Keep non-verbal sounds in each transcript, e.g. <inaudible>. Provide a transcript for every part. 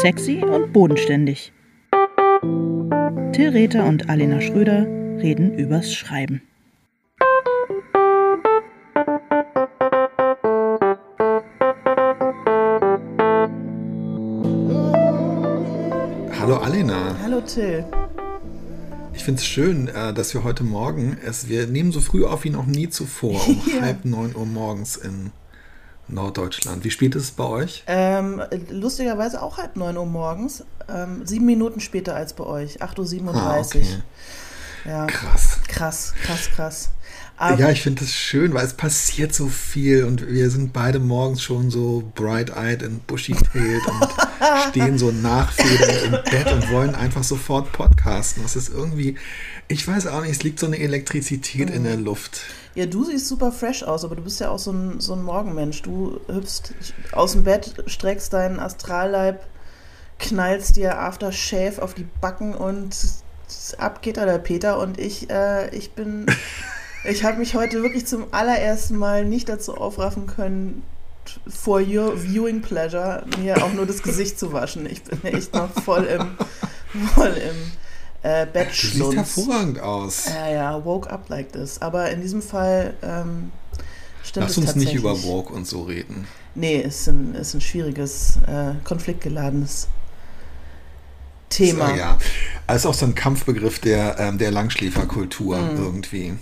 Sexy und bodenständig. Till Rether und Alena Schröder reden übers Schreiben. Hallo Alena. Hallo Till. Ich finde es schön, äh, dass wir heute Morgen, es, wir nehmen so früh auf wie noch nie zuvor, um <laughs> Ja. halb neun Uhr morgens in Norddeutschland. Wie spät ist es bei euch? Ähm, lustigerweise auch halb neun Uhr morgens. Ähm, sieben Minuten später als bei euch. 8.37 Uhr. Ah, okay. Ja. Krass. Krass, krass, krass. Aber Ja, ich finde es schön, weil es passiert so viel und wir sind beide morgens schon so bright-eyed und bushy-tailed und <laughs> stehen so nachfedernd im Bett und wollen einfach sofort podcasten. Das ist irgendwie, ich weiß auch nicht, es liegt so eine Elektrizität in der Luft. Ja, du siehst super fresh aus, aber du bist ja auch so ein, so ein Morgenmensch. Du hüpfst aus dem Bett, streckst deinen Astralleib, knallst dir Aftershave auf die Backen und ab geht da der Peter. Und ich, äh, ich bin, <laughs> ich habe mich heute wirklich zum allerersten Mal nicht dazu aufraffen können, for your viewing pleasure, mir auch nur das Gesicht zu waschen. Ich bin echt noch voll im, <laughs> voll im äh, Bett Du siehst schlunz. hervorragend aus. Ja, ja, woke up like this. Aber in diesem Fall ähm, stimmt Lass es uns nicht über Woke und so reden. Nee, ist ein, ist ein schwieriges, äh, konfliktgeladenes Thema. So, ja. Als auch so ein Kampfbegriff der, ähm, der Langschläferkultur Mhm. irgendwie.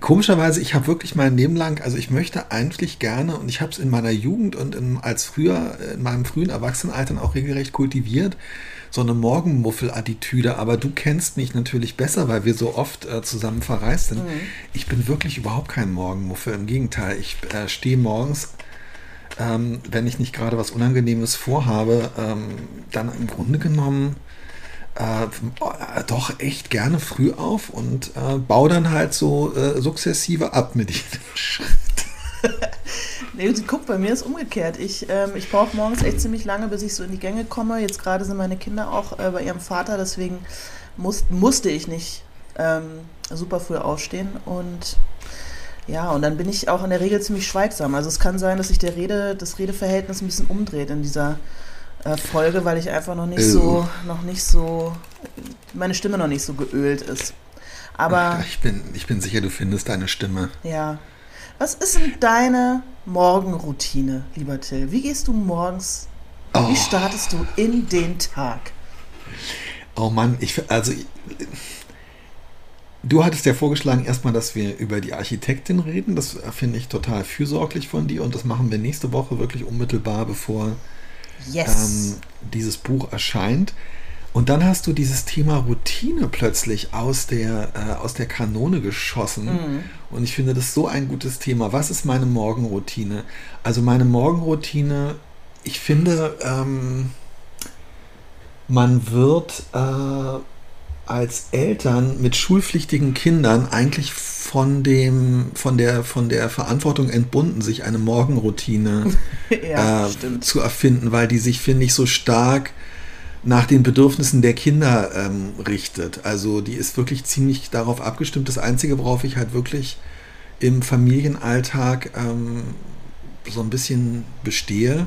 Komischerweise, ich habe wirklich mein Leben lang, also ich möchte eigentlich gerne, und ich habe es in meiner Jugend und in, als früher, in meinem frühen Erwachsenenalter auch regelrecht kultiviert, so eine Morgenmuffel-Attitüde. Aber du kennst mich natürlich besser, weil wir so oft äh, zusammen verreist sind. Mhm. Ich bin wirklich überhaupt kein Morgenmuffel. Im Gegenteil, ich äh, stehe morgens ähm, wenn ich nicht gerade was Unangenehmes vorhabe, ähm, dann im Grunde genommen äh, doch echt gerne früh auf und äh, baue dann halt so äh, sukzessive ab mit jedem Schritt. <laughs> Nee, guck, bei mir ist umgekehrt. Ich, ähm, ich brauche morgens echt ziemlich lange, bis ich so in die Gänge komme. Jetzt gerade sind meine Kinder auch äh, bei ihrem Vater, deswegen muss, musste ich nicht ähm, super früh aufstehen. Und ja, und dann bin ich auch in der Regel ziemlich schweigsam. Also es kann sein, dass sich der Rede, das Redeverhältnis ein bisschen umdreht in dieser äh, Folge, weil ich einfach noch nicht so, noch nicht so, meine Stimme noch nicht so geölt ist. Aber ich, bin, ich bin sicher, du findest deine Stimme. ja. Was ist denn deine Morgenroutine, lieber Till? Wie gehst du morgens, Oh. wie startest du in den Tag? Oh Mann, ich, also ich, du hattest ja vorgeschlagen erstmal, dass wir über die Architektin reden. Das finde ich total fürsorglich von dir und das machen wir nächste Woche wirklich unmittelbar, bevor Yes. ähm, dieses Buch erscheint. Und dann hast du dieses Thema Routine plötzlich aus der, äh, aus der Kanone geschossen. Mhm. Und ich finde das so ein gutes Thema. Was ist meine Morgenroutine? Also meine Morgenroutine, ich finde, ähm, man wird äh, als Eltern mit schulpflichtigen Kindern eigentlich von dem, von der, von der Verantwortung entbunden, sich eine Morgenroutine <laughs> ja, äh, zu erfinden, weil die sich, finde ich, so stark nach den Bedürfnissen der Kinder ähm, richtet. Also die ist wirklich ziemlich darauf abgestimmt. Das Einzige, worauf ich halt wirklich im Familienalltag ähm, so ein bisschen bestehe,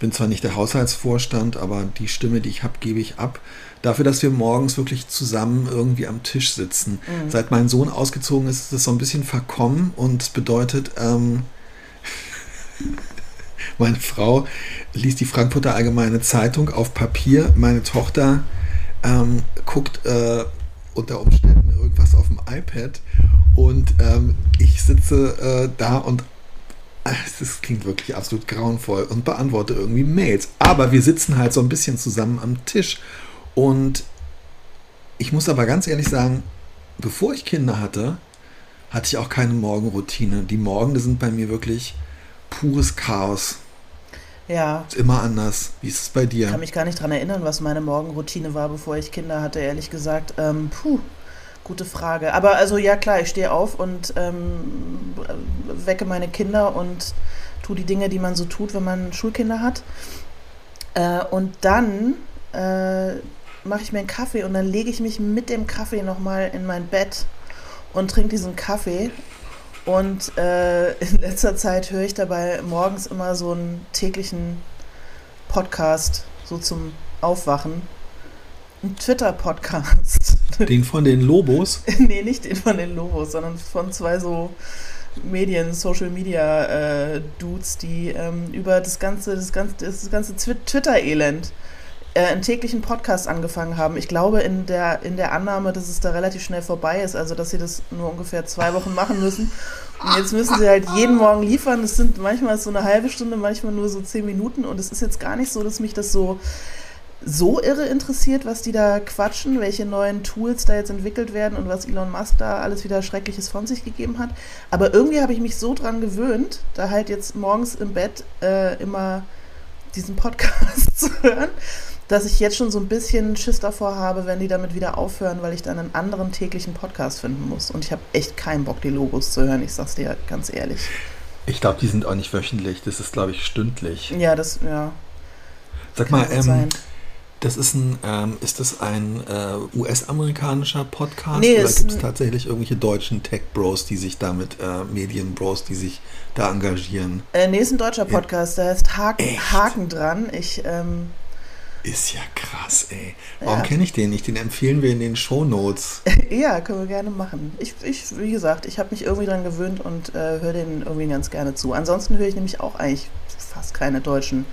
bin zwar nicht der Haushaltsvorstand, aber die Stimme, die ich habe, gebe ich ab. Dafür, dass wir morgens wirklich zusammen irgendwie am Tisch sitzen. Mhm. Seit mein Sohn ausgezogen ist, ist das so ein bisschen verkommen und es bedeutet, ähm, <laughs> meine Frau liest die Frankfurter Allgemeine Zeitung auf Papier. Meine Tochter ähm, guckt äh, unter Umständen irgendwas auf dem iPad und ähm, ich sitze äh, da und äh, das klingt wirklich absolut grauenvoll und beantworte irgendwie Mails. Aber wir sitzen halt so ein bisschen zusammen am Tisch und ich muss aber ganz ehrlich sagen, bevor ich Kinder hatte, hatte ich auch keine Morgenroutine. Die Morgen sind bei mir wirklich pures Chaos. Ja, Ist immer anders. Wie ist es bei ich dir? kann mich gar nicht dran erinnern, was meine Morgenroutine war, bevor ich Kinder hatte, ehrlich gesagt. Ähm, puh, gute Frage. Aber also ja klar, ich stehe auf und ähm, wecke meine Kinder und tue die Dinge, die man so tut, wenn man Schulkinder hat. Äh, und dann äh, mache ich mir einen Kaffee und dann lege ich mich mit dem Kaffee nochmal in mein Bett und trinke diesen Kaffee. Und äh, in letzter Zeit höre ich dabei morgens immer so einen täglichen Podcast so zum Aufwachen. Ein Twitter-Podcast. <laughs> Den von den Lobos? nee, nicht den von den Lobos, sondern von zwei so Medien, Social Media äh, Dudes, die ähm, über das ganze, das ganze, das ganze Twitter-Elend äh, einen täglichen Podcast angefangen haben. Ich glaube in der, in der Annahme, dass es da relativ schnell vorbei ist, also dass sie das nur ungefähr zwei Wochen machen müssen. Und jetzt müssen sie halt jeden Morgen liefern. Es sind manchmal so eine halbe Stunde, manchmal nur so zehn Minuten. Und es ist jetzt gar nicht so, dass mich das so so irre interessiert, was die da quatschen, welche neuen Tools da jetzt entwickelt werden und was Elon Musk da alles wieder Schreckliches von sich gegeben hat. Aber irgendwie habe ich mich so dran gewöhnt, da halt jetzt morgens im Bett äh, immer diesen Podcast <laughs> zu hören, dass ich jetzt schon so ein bisschen Schiss davor habe, wenn die damit wieder aufhören, weil ich dann einen anderen täglichen Podcast finden muss. Und ich habe echt keinen Bock, die Logos zu hören, ich sag's dir ganz ehrlich. Ich glaube, die sind auch nicht wöchentlich, das ist, glaube ich, stündlich. Ja, das, ja. Sag mal, ähm, das ist ein, ähm, ist das ein äh, US-amerikanischer Podcast nee, oder gibt es tatsächlich irgendwelche deutschen Tech-Bros, die sich damit, äh, Medien-Bros, die sich da engagieren? Äh, nee, ist ein deutscher Podcast, ja. der heißt Haken, Haken dran. Ich, ähm, ist ja krass, ey. Warum ja. kenne ich den nicht? Den empfehlen wir in den Show Notes. <laughs> ja, können wir gerne machen. Ich, ich wie gesagt, ich habe mich irgendwie dran gewöhnt und äh, höre den irgendwie ganz gerne zu. Ansonsten höre ich nämlich auch eigentlich fast keine deutschen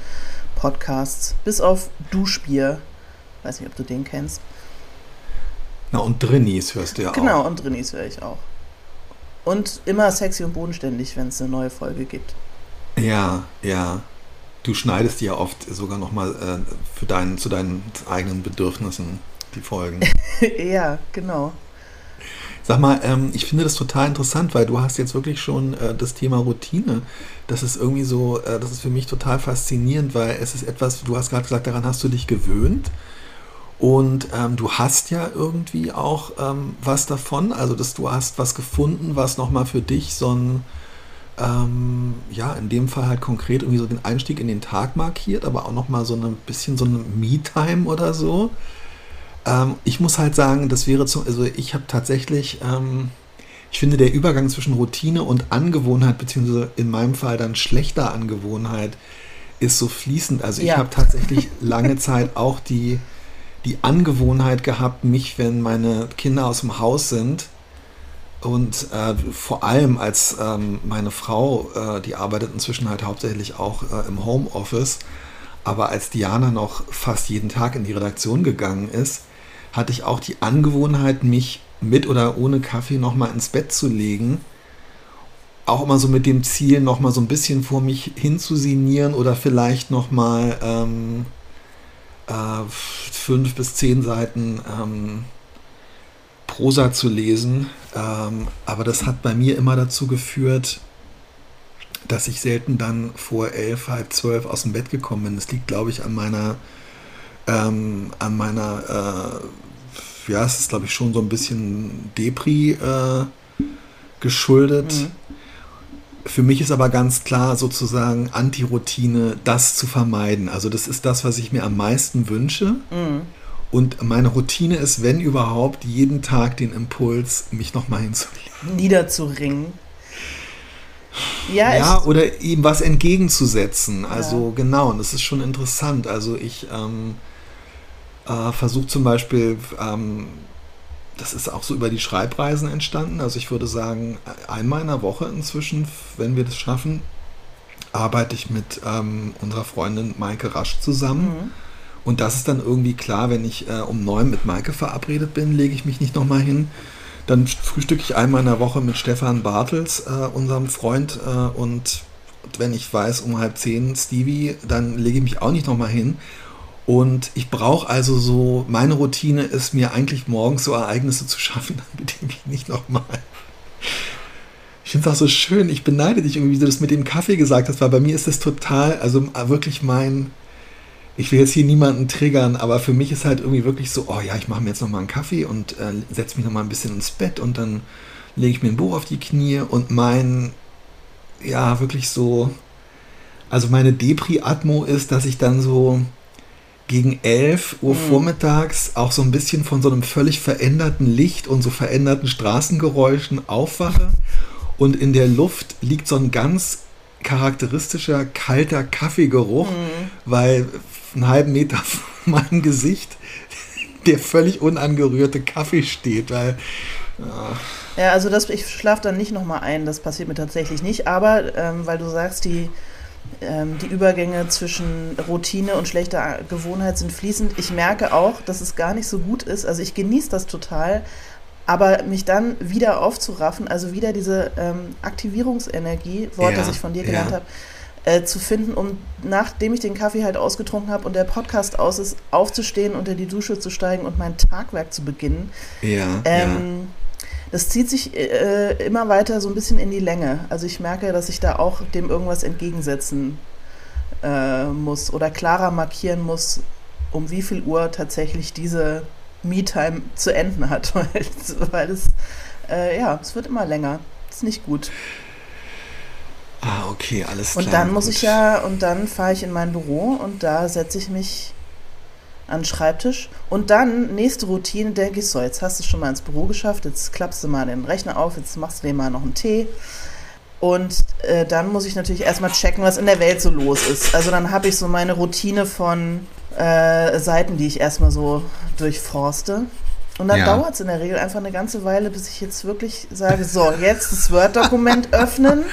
Podcasts, bis auf Duschbier. Weiß nicht, ob du den kennst. Na, und Drinnies hörst du ja genau, auch. Genau, und Drinnies höre ich auch. Und immer sexy und bodenständig, wenn es eine neue Folge gibt. Ja, ja. Du schneidest ja oft sogar nochmal äh, für deinen, zu deinen eigenen Bedürfnissen die Folgen. <laughs> ja, genau. Sag mal, ähm, ich finde das total interessant, weil du hast jetzt wirklich schon äh, das Thema Routine. Das ist irgendwie so, äh, das ist für mich total faszinierend, weil es ist etwas, du hast gerade gesagt, daran hast du dich gewöhnt. Und ähm, du hast ja irgendwie auch ähm, was davon, also dass du hast was gefunden, was nochmal für dich so ein, ähm, ja, in dem Fall halt konkret irgendwie so den Einstieg in den Tag markiert, aber auch nochmal so ein bisschen so eine Me-Time oder so. Ähm, ich muss halt sagen, das wäre so, also ich habe tatsächlich, ähm, ich finde der Übergang zwischen Routine und Angewohnheit, beziehungsweise in meinem Fall dann schlechter Angewohnheit, ist so fließend. Also ja. ich habe tatsächlich lange Zeit auch die, die Angewohnheit gehabt, mich, wenn meine Kinder aus dem Haus sind, und äh, vor allem als ähm, meine Frau, äh, die arbeitet inzwischen halt hauptsächlich auch äh, im Homeoffice, aber als Diana noch fast jeden Tag in die Redaktion gegangen ist, hatte ich auch die Angewohnheit, mich mit oder ohne Kaffee nochmal ins Bett zu legen. Auch immer so mit dem Ziel, nochmal so ein bisschen vor mich hinzusinieren oder vielleicht nochmal ähm, äh, fünf bis zehn Seiten ähm, Prosa zu lesen. Ähm, aber das hat bei mir immer dazu geführt, dass ich selten dann vor elf, halb zwölf aus dem Bett gekommen bin. Das liegt, glaube ich, an meiner, ähm, an meiner, äh, ja, es ist, glaube ich, schon so ein bisschen Depri äh, geschuldet. Mhm. Für mich ist aber ganz klar sozusagen Anti-Routine, das zu vermeiden. Also das ist das, was ich mir am meisten wünsche. Mhm. Und meine Routine ist, wenn überhaupt, jeden Tag den Impuls, mich nochmal hinzulegen. Niederzuringen. Ja, ja oder ihm was entgegenzusetzen. Also ja. genau, und das ist schon interessant. Also ich ähm, äh, versuche zum Beispiel, ähm, das ist auch so über die Schreibreisen entstanden. Also ich würde sagen, einmal in der Woche inzwischen, wenn wir das schaffen, arbeite ich mit ähm, unserer Freundin Maike Rasch zusammen. Mhm und das ist dann irgendwie klar, wenn ich äh, um neun mit Maike verabredet bin, lege ich mich nicht nochmal hin. Dann frühstücke ich einmal in der Woche mit Stefan Bartels, äh, unserem Freund. Äh, und wenn ich weiß, um halb zehn Stevie, dann lege ich mich auch nicht nochmal hin. Und ich brauche also so, meine Routine ist mir eigentlich morgens so Ereignisse zu schaffen, <laughs> damit ich mich nicht nochmal. Ich finde es auch so schön, ich beneide dich irgendwie, wie du das mit dem Kaffee gesagt hast, weil bei mir ist das total, also wirklich mein, ich will jetzt hier niemanden triggern, aber für mich ist halt irgendwie wirklich so, oh ja, ich mache mir jetzt nochmal einen Kaffee und äh, setze mich nochmal ein bisschen ins Bett und dann lege ich mir ein Buch auf die Knie und mein, ja, wirklich so, also meine Depri-Atmo ist, dass ich dann so gegen 11 Uhr mhm. vormittags auch so ein bisschen von so einem völlig veränderten Licht und so veränderten Straßengeräuschen aufwache und in der Luft liegt so ein ganz charakteristischer kalter Kaffeegeruch, mhm. weil einen halben Meter <laughs> von meinem Gesicht der völlig unangerührte Kaffee steht, weil. Ja. Ja, also das, ich schlafe dann nicht nochmal ein, das passiert mir tatsächlich nicht. Aber ähm, weil du sagst, die, ähm, die Übergänge zwischen Routine und schlechter Gewohnheit sind fließend. Ich merke auch, dass es gar nicht so gut ist. Also ich genieße das total, aber mich dann wieder aufzuraffen, also wieder diese ähm, Aktivierungsenergie, Wort, ja, das ich von dir gelernt ja. habe, äh, zu finden, um nachdem ich den Kaffee halt ausgetrunken habe und der Podcast aus ist, aufzustehen, unter die Dusche zu steigen und mein Tagwerk zu beginnen. Ja. Ähm, ja das zieht sich äh, immer weiter so ein bisschen in die Länge. Also ich merke, dass ich da auch dem irgendwas entgegensetzen äh, muss oder klarer markieren muss, um wie viel Uhr tatsächlich diese Me-Time zu enden hat, <laughs> weil, weil es, äh, ja, es wird immer länger. Das ist nicht gut. Ah, okay, alles klar. Und dann muss gut. ich ja, und dann fahre ich in mein Büro und da setze ich mich an den Schreibtisch. Und dann, nächste Routine, denke ich, so, jetzt hast du schon mal ins Büro geschafft, jetzt klappst du mal den Rechner auf, jetzt machst du dir mal noch einen Tee. Und äh, dann muss ich natürlich erstmal checken, was in der Welt so los ist. Also dann habe ich so meine Routine von äh, Seiten, die ich erstmal so durchforste. Und dann ja. dauert es in der Regel einfach eine ganze Weile, bis ich jetzt wirklich sage, so, jetzt das Word-Dokument <laughs> öffnen,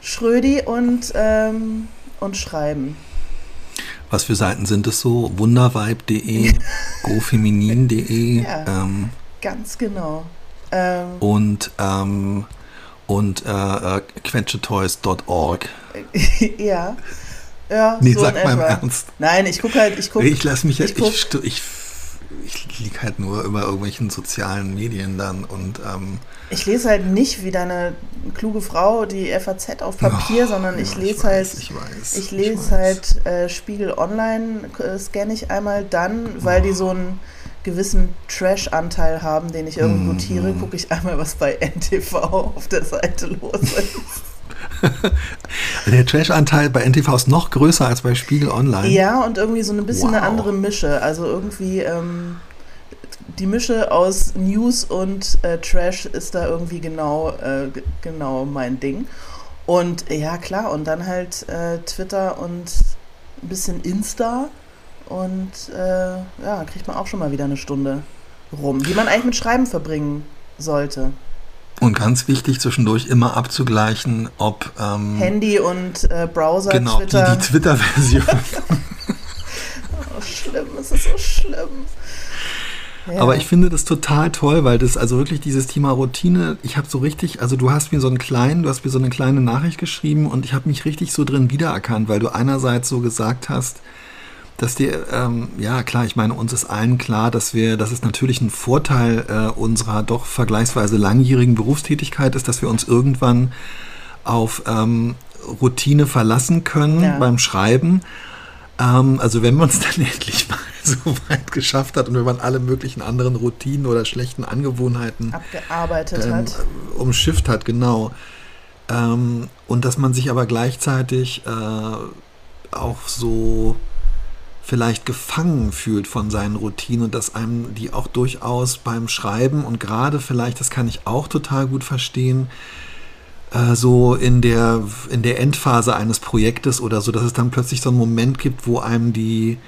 Schrödi und, ähm, und schreiben. Was für Seiten sind es so? Wundervibe.de, <laughs> gofeminin.de. Ja, ähm, ganz genau. Ähm, und ähm, und äh, äh, quetschetoys.org. <laughs> ja. Ja, nee, so sag mal im Ernst. Nein, ich gucke halt, ich gucke. Ich lasse mich ich, ich, ich, ich liege halt nur über irgendwelchen sozialen Medien dann und ähm, ich lese halt nicht wie deine kluge Frau die FAZ auf Papier, oh, sondern ich ja, lese ich halt, ich, weiß, ich lese ich halt äh, Spiegel Online, äh, scanne ich einmal dann, weil oh. die so einen gewissen Trash-Anteil haben, den ich irgendwo notiere, mm. gucke ich einmal, was bei NTV auf der Seite los ist. <laughs> der Trash-Anteil bei NTV ist noch größer als bei Spiegel Online. Ja, und irgendwie so ein bisschen wow. eine andere Mische. Also irgendwie. Ähm, die Mische aus News und äh, Trash ist da irgendwie genau, äh, genau mein Ding. Und ja, klar, und dann halt äh, Twitter und ein bisschen Insta. Und äh, ja, kriegt man auch schon mal wieder eine Stunde rum, die man eigentlich mit Schreiben verbringen sollte. Und ganz wichtig, zwischendurch immer abzugleichen, ob. Ähm, Handy und äh, Browser, genau, Twitter. Die, die Twitter-Version. <laughs> oh, schlimm, es ist so schlimm. Aber ich finde das total toll, weil das also wirklich dieses Thema Routine, ich habe so richtig, also du hast mir so einen kleinen, du hast mir so eine kleine Nachricht geschrieben und ich habe mich richtig so drin wiedererkannt, weil du einerseits so gesagt hast, dass dir, ähm, ja klar, ich meine, uns ist allen klar, dass wir, dass es natürlich ein Vorteil äh, unserer doch vergleichsweise langjährigen Berufstätigkeit ist, dass wir uns irgendwann auf ähm, Routine verlassen können ja. beim Schreiben. Ähm, also wenn man es <laughs> dann endlich mal so weit geschafft hat und wenn man alle möglichen anderen Routinen oder schlechten Angewohnheiten abgearbeitet ähm, hat. Umschifft hat, genau. Ähm, und dass man sich aber gleichzeitig äh, auch so vielleicht gefangen fühlt von seinen Routinen und dass einem die auch durchaus beim Schreiben und gerade vielleicht, das kann ich auch total gut verstehen, äh, so in der, in der Endphase eines Projektes oder so, dass es dann plötzlich so einen Moment gibt, wo einem die,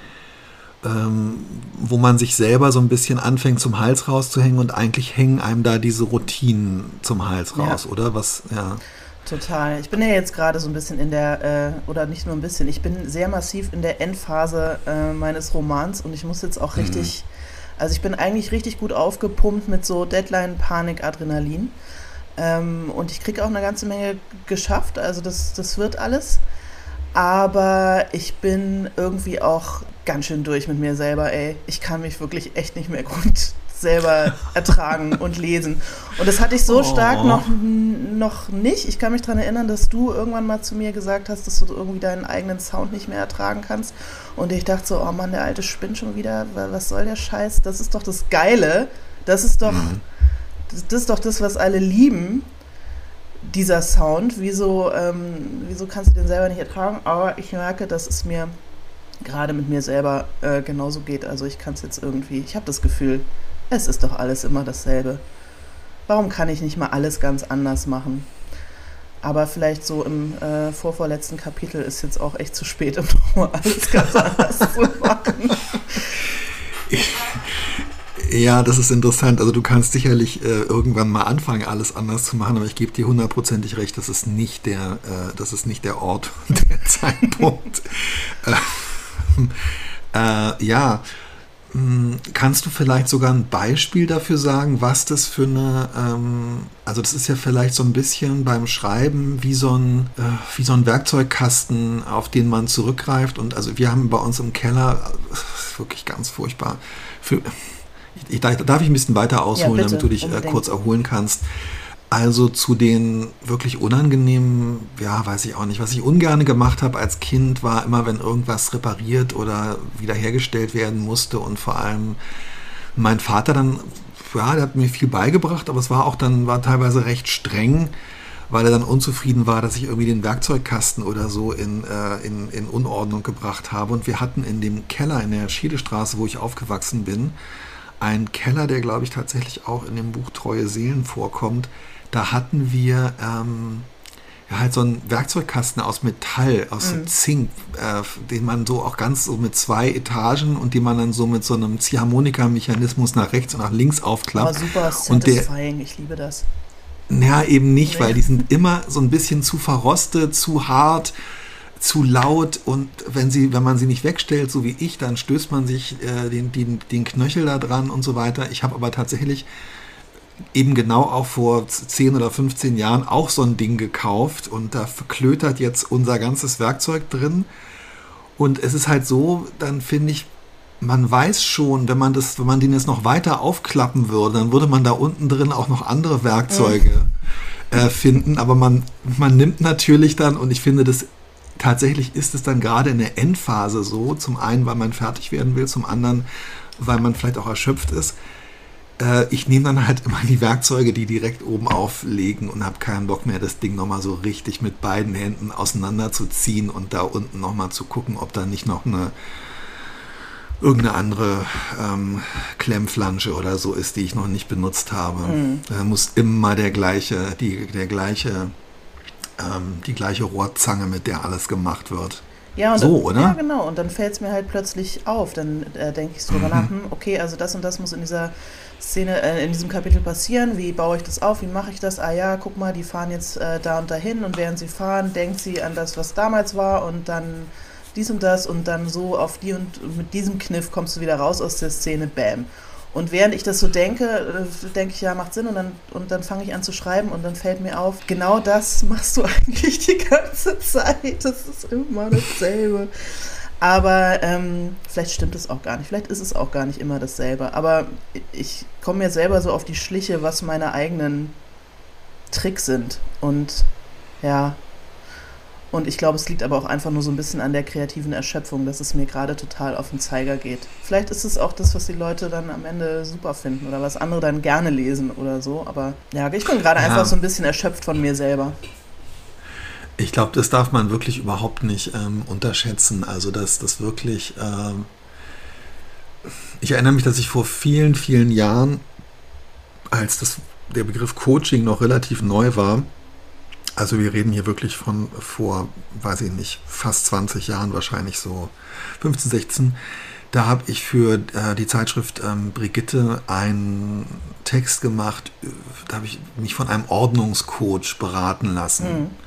ähm, wo man sich selber so ein bisschen anfängt zum Hals rauszuhängen und eigentlich hängen einem da diese Routinen zum Hals raus, ja. oder? Was, ja. Total. Ich bin ja jetzt gerade so ein bisschen in der, äh, oder nicht nur ein bisschen, ich bin sehr massiv in der Endphase äh, meines Romans und ich muss jetzt auch mhm. richtig, also ich bin eigentlich richtig gut aufgepumpt mit so Deadline, Panik, Adrenalin. Ähm, und ich kriege auch eine ganze Menge geschafft, also das, das wird alles. Aber ich bin irgendwie auch ganz schön durch mit mir selber, ey. Ich kann mich wirklich echt nicht mehr gut selber ertragen und lesen. Und das hatte ich so oh. stark noch, noch nicht. Ich kann mich daran erinnern, dass du irgendwann mal zu mir gesagt hast, dass du irgendwie deinen eigenen Sound nicht mehr ertragen kannst. Und ich dachte so, oh Mann, der alte spinnt schon wieder. Was soll der Scheiß? Das ist doch das Geile. Das ist doch, mhm. das, das ist doch das, was alle lieben dieser Sound. Wieso, ähm, wieso kannst du den selber nicht ertragen? Aber ich merke, dass es mir gerade mit mir selber äh, genauso geht. Also ich kann es jetzt irgendwie, ich habe das Gefühl, es ist doch alles immer dasselbe. Warum kann ich nicht mal alles ganz anders machen? Aber vielleicht so im äh, vorvorletzten Kapitel ist jetzt auch echt zu spät, um <laughs> alles ganz anders zu machen. Ja, das ist interessant. Also du kannst sicherlich äh, irgendwann mal anfangen, alles anders zu machen, aber ich gebe dir hundertprozentig recht, das ist nicht der, äh, das ist nicht der Ort <laughs> und der Zeitpunkt. <laughs> äh, äh ja, Kannst du vielleicht sogar ein Beispiel dafür sagen, was das für eine, ähm, also das ist ja vielleicht so ein bisschen beim Schreiben wie so ein, äh, wie so ein Werkzeugkasten, auf den man zurückgreift. Und also wir haben bei uns im Keller, äh, wirklich ganz furchtbar, für, ich, ich, darf ich ein bisschen weiter ausholen, ja, bitte, damit du dich äh, kurz erholen kannst. Also zu den wirklich unangenehmen, ja, weiß ich auch nicht. Was ich ungern gemacht habe als Kind, war immer, wenn irgendwas repariert oder wiederhergestellt werden musste und vor allem mein Vater dann, ja, der hat mir viel beigebracht, aber es war auch dann, war teilweise recht streng, weil er dann unzufrieden war, dass ich irgendwie den Werkzeugkasten oder so in, äh, in, in Unordnung gebracht habe. Und wir hatten in dem Keller in der Schiedestraße, wo ich aufgewachsen bin, einen Keller, der, glaube ich, tatsächlich auch in dem Buch Treue Seelen vorkommt, da hatten wir ähm, ja, halt so einen Werkzeugkasten aus Metall, aus mhm. Zink, äh, den man so auch ganz so mit zwei Etagen und den man dann so mit so einem Ziehharmonika-Mechanismus nach rechts und nach links aufklappt. Aber super satisfying, ich liebe das. Ja, eben nicht, nee. weil die sind immer so ein bisschen zu verrostet, zu hart, zu laut und wenn sie, wenn man sie nicht wegstellt, so wie ich, dann stößt man sich äh, den, den, den Knöchel da dran und so weiter. Ich habe aber tatsächlich eben genau auch vor 10 oder 15 Jahren auch so ein Ding gekauft und da verklötert jetzt unser ganzes Werkzeug drin. Und es ist halt so, dann finde ich, man weiß schon, wenn man das, wenn man den jetzt noch weiter aufklappen würde, dann würde man da unten drin auch noch andere Werkzeuge mhm. äh, finden. Aber man, man nimmt natürlich dann, und ich finde, das tatsächlich ist es dann gerade in der Endphase so, zum einen, weil man fertig werden will, zum anderen, weil man vielleicht auch erschöpft ist äh, ich nehme dann halt immer die Werkzeuge, die direkt oben auflegen und habe keinen Bock mehr, das Ding nochmal so richtig mit beiden Händen auseinanderzuziehen und da unten nochmal zu gucken, ob da nicht noch eine irgendeine andere ähm, Klemmflansche oder so ist, die ich noch nicht benutzt habe. Mhm. Da muss immer der gleiche, die, der gleiche, ähm, die gleiche Rohrzange, mit der alles gemacht wird. Ja, so, dann, oder? Ja, genau. Und dann fällt es mir halt plötzlich auf. Dann äh, denke ich so drüber mhm. nach, hm, okay, also das und das muss in dieser Szene, äh, in diesem Kapitel passieren? Wie baue ich das auf? Wie mache ich das? Ah ja, guck mal, die fahren jetzt äh, da und dahin und während sie fahren, denkt sie an das, was damals war und dann dies und das und dann so auf die und mit diesem Kniff kommst du wieder raus aus der Szene, bam. Und während ich das so denke, äh, denke ich, ja, macht Sinn und dann, und dann fange ich an zu schreiben und dann fällt mir auf, genau das machst du <laughs> eigentlich die ganze Zeit. Das ist immer dasselbe. Aber ähm, vielleicht stimmt es auch gar nicht. Vielleicht ist es auch gar nicht immer dasselbe. Aber ich komme mir selber so auf die Schliche, was meine eigenen Tricks sind. Und ja. Und ich glaube, es liegt aber auch einfach nur so ein bisschen an der kreativen Erschöpfung, dass es mir gerade total auf den Zeiger geht. Vielleicht ist es auch das, was die Leute dann am Ende super finden oder was andere dann gerne lesen oder so. Aber ja, ich bin gerade ja. einfach so ein bisschen erschöpft von mir selber. Ich glaube, das darf man wirklich überhaupt nicht ähm, unterschätzen. Also, dass das wirklich. Ähm ich erinnere mich, dass ich vor vielen, vielen Jahren, als das, der Begriff Coaching noch relativ neu war, also wir reden hier wirklich von vor, weiß ich nicht, fast 20 Jahren wahrscheinlich so, 15, 16, da habe ich für äh, die Zeitschrift ähm, Brigitte einen Text gemacht, äh, da habe ich mich von einem Ordnungscoach beraten lassen. Mhm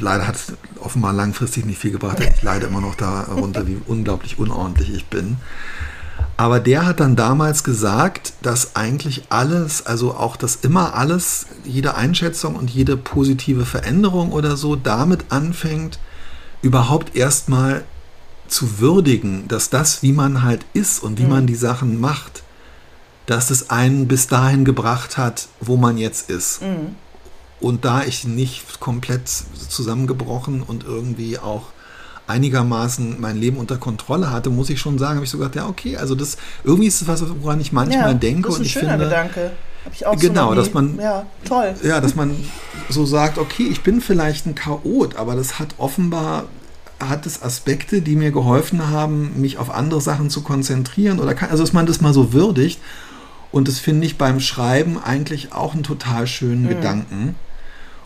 leider hat es offenbar langfristig nicht viel gebracht. Ich leide immer noch darunter, wie unglaublich unordentlich ich bin. Aber der hat dann damals gesagt, dass eigentlich alles, also auch das immer alles, jede Einschätzung und jede positive Veränderung oder so damit anfängt, überhaupt erstmal zu würdigen, dass das, wie man halt ist und wie mhm. man die Sachen macht, dass es einen bis dahin gebracht hat, wo man jetzt ist. Mhm. Und da ich nicht komplett zusammengebrochen und irgendwie auch einigermaßen mein Leben unter Kontrolle hatte, muss ich schon sagen, habe ich so gedacht, ja, okay, also das irgendwie ist es was, woran ich manchmal ja, denke. Das ist ein und ich schöner finde, Gedanke. Hab ich auch genau, so dass man ja, toll. Ja, dass man so sagt, okay, ich bin vielleicht ein Chaot, aber das hat offenbar hat es Aspekte, die mir geholfen haben, mich auf andere Sachen zu konzentrieren oder kann, also dass man das mal so würdigt und das finde ich beim Schreiben eigentlich auch einen total schönen mhm. Gedanken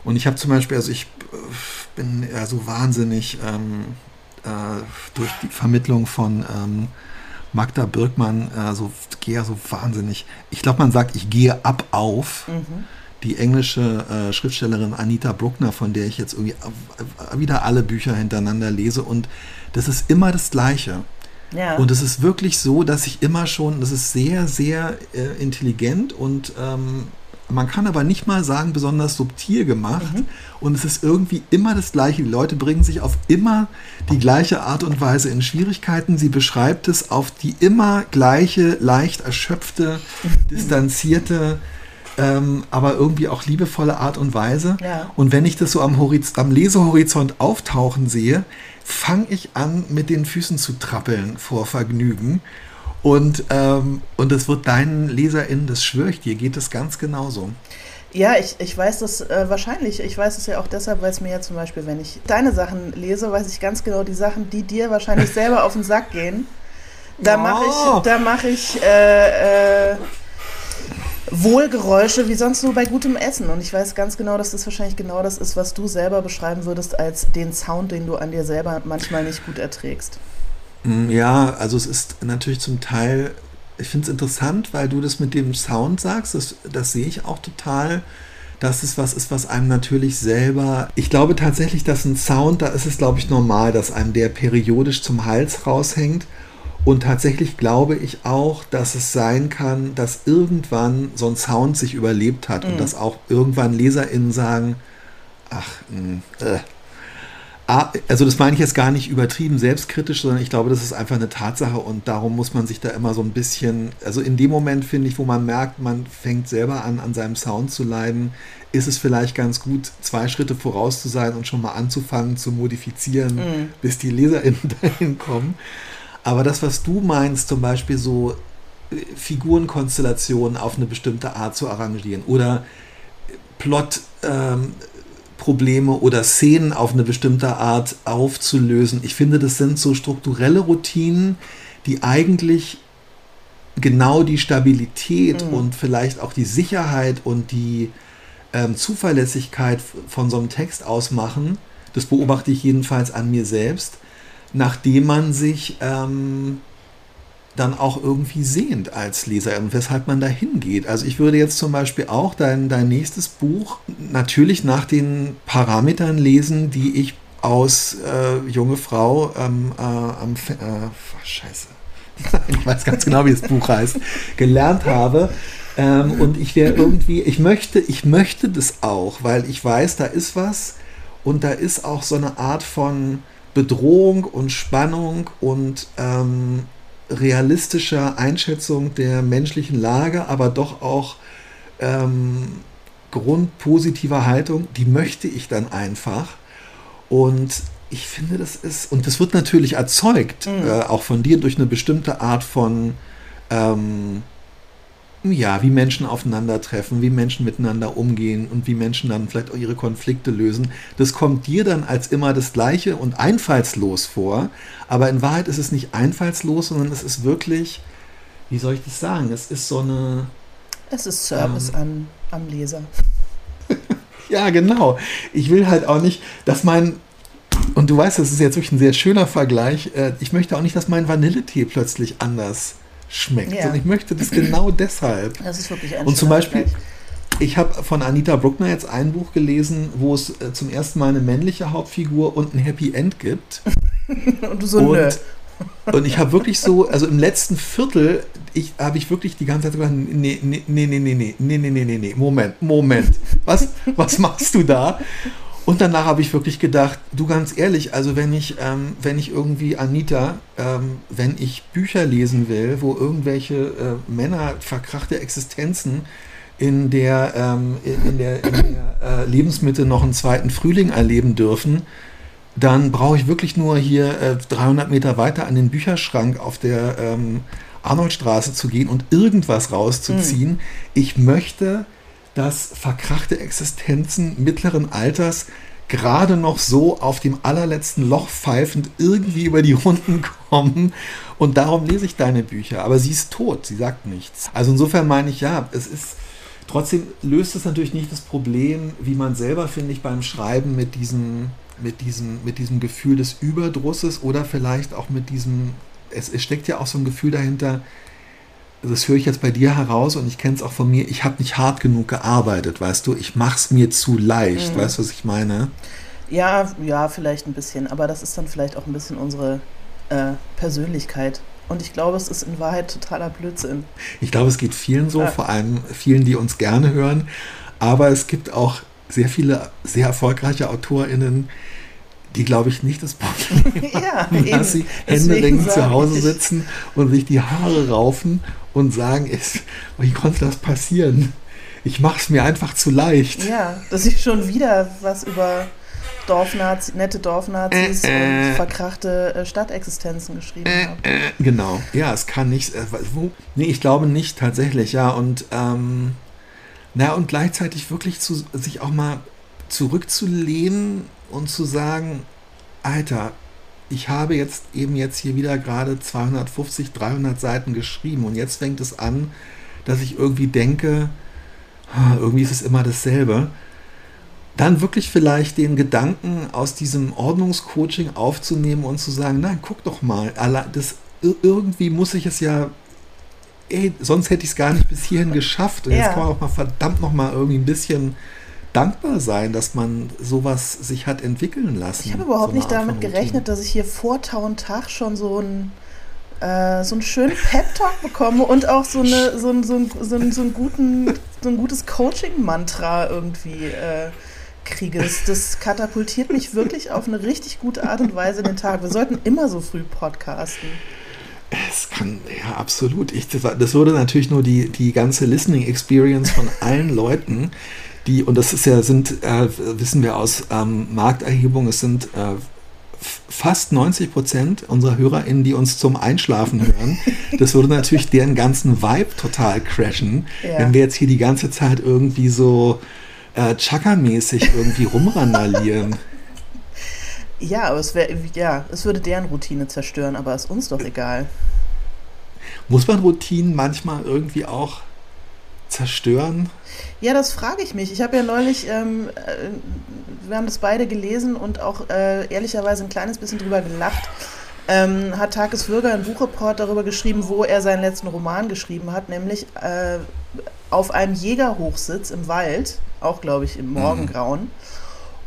Und ich habe zum Beispiel, also ich äh, bin ja so wahnsinnig ähm, äh, durch die Vermittlung von ähm, Magda Birkmann, äh, so gehe ja so wahnsinnig. Ich glaube, man sagt, ich gehe ab auf. Mhm. Die englische äh, Schriftstellerin Anita Bruckner, von der ich jetzt irgendwie wieder alle Bücher hintereinander lese. Und das ist immer das Gleiche. Ja. Und es ist wirklich so, dass ich immer schon, das ist sehr, sehr äh, intelligent und ähm, man kann aber nicht mal sagen, besonders subtil gemacht. Mhm. Und es ist irgendwie immer das Gleiche. Die Leute bringen sich auf immer die gleiche Art und Weise in Schwierigkeiten. Sie beschreibt es auf die immer gleiche, leicht erschöpfte, <laughs> distanzierte, ähm, aber irgendwie auch liebevolle Art und Weise. Ja. Und wenn ich das so am, am Lesehorizont auftauchen sehe, fange ich an, mit den Füßen zu trappeln vor Vergnügen. Und, ähm, und es wird deinen LeserInnen, das schwöre ich dir, geht es ganz genauso. Ja, ich, ich weiß das äh, wahrscheinlich. Ich weiß es ja auch deshalb, weil es mir ja zum Beispiel, wenn ich deine Sachen lese, weiß ich ganz genau die Sachen, die dir wahrscheinlich <laughs> selber auf den Sack gehen. Da oh. mache ich, da mache ich äh, äh, Wohlgeräusche wie sonst nur bei gutem Essen. Und ich weiß ganz genau, dass das wahrscheinlich genau das ist, was du selber beschreiben würdest als den Sound, den du an dir selber manchmal nicht gut erträgst. Mm, ja, also es ist natürlich zum Teil, ich finde es interessant, weil du das mit dem Sound sagst, das, das sehe ich auch total dass es was ist, was einem natürlich selber. Ich glaube tatsächlich, dass ein Sound, da ist es, glaube ich, normal, dass einem der periodisch zum Hals raushängt. Und tatsächlich glaube ich auch, dass es sein kann, dass irgendwann so ein Sound sich überlebt hat mhm. und dass auch irgendwann LeserInnen sagen, ach, mm, äh, also das meine ich jetzt gar nicht übertrieben selbstkritisch, sondern ich glaube, das ist einfach eine Tatsache und darum muss man sich da immer so ein bisschen, also in dem Moment finde ich, wo man merkt, man fängt selber an, an seinem Sound zu leiden, ist es vielleicht ganz gut, zwei Schritte voraus zu sein und schon mal anzufangen zu modifizieren, mhm. bis die LeserInnen <laughs> dahin kommen. Aber das, was du meinst, zum Beispiel so äh, Figurenkonstellationen auf eine bestimmte Art zu arrangieren oder Plot ähm, Probleme oder Szenen auf eine bestimmte Art aufzulösen. Ich finde, das sind so strukturelle Routinen, die eigentlich genau die Stabilität mhm. und vielleicht auch die Sicherheit und die ähm, Zuverlässigkeit von so einem Text ausmachen. Das beobachte ich jedenfalls an mir selbst, nachdem man sich ähm, dann auch irgendwie sehend als Leser und weshalb man da hingeht. Also ich würde jetzt zum Beispiel auch dein, dein nächstes Buch natürlich nach den Parametern lesen, die ich aus äh, junge Frau ähm, äh, am äh, Scheiße. <laughs> ich weiß ganz genau, wie das Buch heißt, gelernt habe. Ähm, und ich wäre irgendwie, ich möchte, ich möchte das auch, weil ich weiß, da ist was und da ist auch so eine Art von Bedrohung und Spannung und ähm, realistischer Einschätzung der menschlichen Lage, aber doch auch ähm, grundpositiver Haltung, die möchte ich dann einfach. Und ich finde, das ist, und das wird natürlich erzeugt, mhm. äh, auch von dir, durch eine bestimmte Art von ähm, ja, wie Menschen aufeinandertreffen, wie Menschen miteinander umgehen und wie Menschen dann vielleicht auch ihre Konflikte lösen. Das kommt dir dann als immer das Gleiche und einfallslos vor. Aber in Wahrheit ist es nicht einfallslos, sondern es ist wirklich, wie soll ich das sagen? Es ist so eine. Es ist Service ähm, an, am Leser. <laughs> ja, genau. Ich will halt auch nicht, dass mein. Und du weißt, das ist jetzt wirklich ein sehr schöner Vergleich. Äh, ich möchte auch nicht, dass mein Vanilletee plötzlich anders schmeckt. Ja. Und ich möchte das genau deshalb. Das ist wirklich ein Und zum Beispiel, ich habe von Anita Bruckner jetzt ein Buch gelesen, wo es äh, zum ersten Mal eine männliche Hauptfigur und ein Happy End gibt. und du so, und, nö. Und ich habe wirklich so, also im letzten Viertel, ich habe ich wirklich die ganze Zeit gesagt, nee, nee, nee, nee, nee, nee, nee, nee, nee, nee, Moment, Moment. Was, was machst du da? Und danach habe ich wirklich gedacht, du ganz ehrlich, also wenn ich, ähm, wenn ich irgendwie Anita, ähm, wenn ich Bücher lesen will, wo irgendwelche äh, Männer verkrachte Existenzen in der, ähm, in der, in der äh, Lebensmitte noch einen zweiten Frühling erleben dürfen, dann brauche ich wirklich nur hier äh, 300 Meter weiter an den Bücherschrank auf der ähm, Arnoldstraße zu gehen und irgendwas rauszuziehen. Mhm. Ich möchte dass verkrachte Existenzen mittleren Alters gerade noch so auf dem allerletzten Loch pfeifend irgendwie über die Runden <laughs> kommen. Und darum lese ich deine Bücher. Aber sie ist tot, sie sagt nichts. Also insofern meine ich, ja, es ist Trotzdem löst es natürlich nicht das Problem, wie man selber, finde ich, beim Schreiben mit diesem, mit diesem, mit diesem Gefühl des Überdrusses oder vielleicht auch mit diesem, es, es steckt ja auch so ein Gefühl dahinter, das höre ich jetzt bei dir heraus und ich kenne es auch von mir, ich habe nicht hart genug gearbeitet, weißt du, ich mache es mir zu leicht, mhm. weißt du, was ich meine? Ja, ja, vielleicht ein bisschen, aber das ist dann vielleicht auch ein bisschen unsere äh, Persönlichkeit. Und ich glaube, es ist in Wahrheit totaler Blödsinn. Ich glaube, es geht vielen so, ja. vor allem vielen, die uns gerne hören. Aber es gibt auch sehr viele sehr erfolgreiche AutorInnen, die, glaube ich, nicht das Problem <laughs> ja, haben, dass sie händeringend zu Hause sitzen und sich die Haare raufen und sagen, wie konnte das passieren? Ich mache es mir einfach zu leicht. Ja, dass ich schon wieder was über Dorfnazi, nette Dorfnazis äh, und verkrachte äh, Stadtexistenzen geschrieben äh, habe. Äh, genau, ja, es kann nicht. Äh, wo? Nee, ich glaube nicht tatsächlich, ja. Und ähm, na, und gleichzeitig wirklich zu, sich auch mal zurückzulehnen und zu sagen, Alter, ich habe jetzt eben jetzt hier wieder gerade 250, 300 Seiten geschrieben und jetzt fängt es an, dass ich irgendwie denke, ah, irgendwie ist es immer dasselbe dann wirklich vielleicht den Gedanken aus diesem Ordnungscoaching aufzunehmen und zu sagen, nein, guck doch mal, das, irgendwie muss ich es ja, ey, sonst hätte ich es gar nicht bis hierhin geschafft. Und ja. jetzt kann man auch mal verdammt noch mal irgendwie ein bisschen dankbar sein, dass man sowas sich hat entwickeln lassen. Ich habe überhaupt so nicht damit gerechnet, dass ich hier vor Tau und Tag schon so ein äh, so einen schönen Pep-Talk <laughs> bekomme und auch so, eine, so, ein, so, ein, so, ein, so, einen guten, so ein gutes Coaching-Mantra irgendwie äh, kriege. Das, das katapultiert mich wirklich auf eine richtig gute Art und Weise in den Tag. Wir sollten immer so früh podcasten. Es kann, ja, absolut. Ich, das würde natürlich nur die, die ganze Listening Experience von allen Leuten, die, und das ist ja, sind, äh, wissen wir aus ähm, Markterhebung, es sind äh, fast 90 Prozent unserer HörerInnen, die uns zum Einschlafen hören. Das würde natürlich deren ganzen Vibe total crashen, ja. wenn wir jetzt hier die ganze Zeit irgendwie so äh, Chaka-mäßig irgendwie rumrandalieren. Ja, aber es wäre, ja, es würde deren Routine zerstören, aber ist uns doch egal. Muss man Routinen manchmal irgendwie auch zerstören? Ja, das frage ich mich. Ich habe ja neulich, ähm, äh, wir haben das beide gelesen und auch äh, ehrlicherweise ein kleines bisschen drüber gelacht. Ähm, hat Tages Würger ein Buchreport darüber geschrieben, wo er seinen letzten Roman geschrieben hat, nämlich äh, auf einem Jägerhochsitz im Wald auch glaube ich im Morgengrauen. Mhm.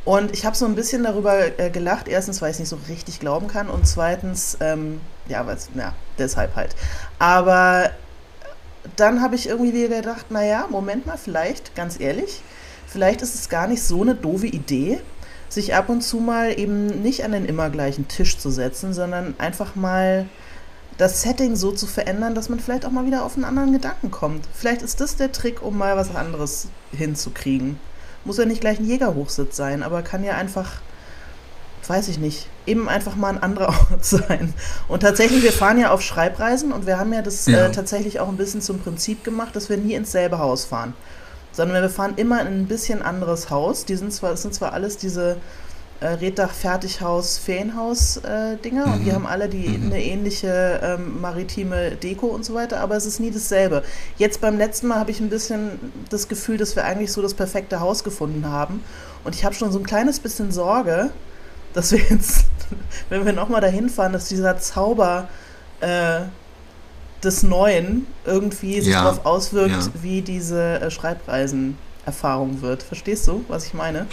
Und ich habe so ein bisschen darüber äh, gelacht. Erstens, weil ich es nicht so richtig glauben kann. Und zweitens, ähm, ja, was, ja, deshalb halt. Aber dann habe ich irgendwie wieder gedacht, naja, Moment mal, vielleicht, ganz ehrlich, vielleicht ist es gar nicht so eine doofe Idee, sich ab und zu mal eben nicht an den immer gleichen Tisch zu setzen, sondern einfach mal das Setting so zu verändern, dass man vielleicht auch mal wieder auf einen anderen Gedanken kommt. Vielleicht ist das der Trick, um mal was anderes hinzukriegen. Muss ja nicht gleich ein Jägerhochsitz sein, aber kann ja einfach, weiß ich nicht, eben einfach mal ein anderer <laughs> Ort sein. Und tatsächlich, wir fahren ja auf Schreibreisen und wir haben ja das ja. Äh, tatsächlich auch ein bisschen zum Prinzip gemacht, dass wir nie ins selbe Haus fahren. Sondern wir fahren immer in ein bisschen anderes Haus. Die sind zwar, es sind zwar alles diese äh, Reddach Fertighaus Ferienhaus äh, Dinger mhm. und die mhm. haben alle die mhm. eine ähnliche ähm, maritime Deko und so weiter, aber es ist nie dasselbe. Jetzt beim letzten Mal habe ich ein bisschen das Gefühl, dass wir eigentlich so das perfekte Haus gefunden haben und ich habe schon so ein kleines bisschen Sorge, dass wir jetzt, <laughs> wenn wir nochmal dahin fahren, dass dieser Zauber äh, des Neuen irgendwie sich ja. darauf auswirkt, ja. wie diese äh, Schreibreisen-Erfahrung wird. Verstehst du, was ich meine?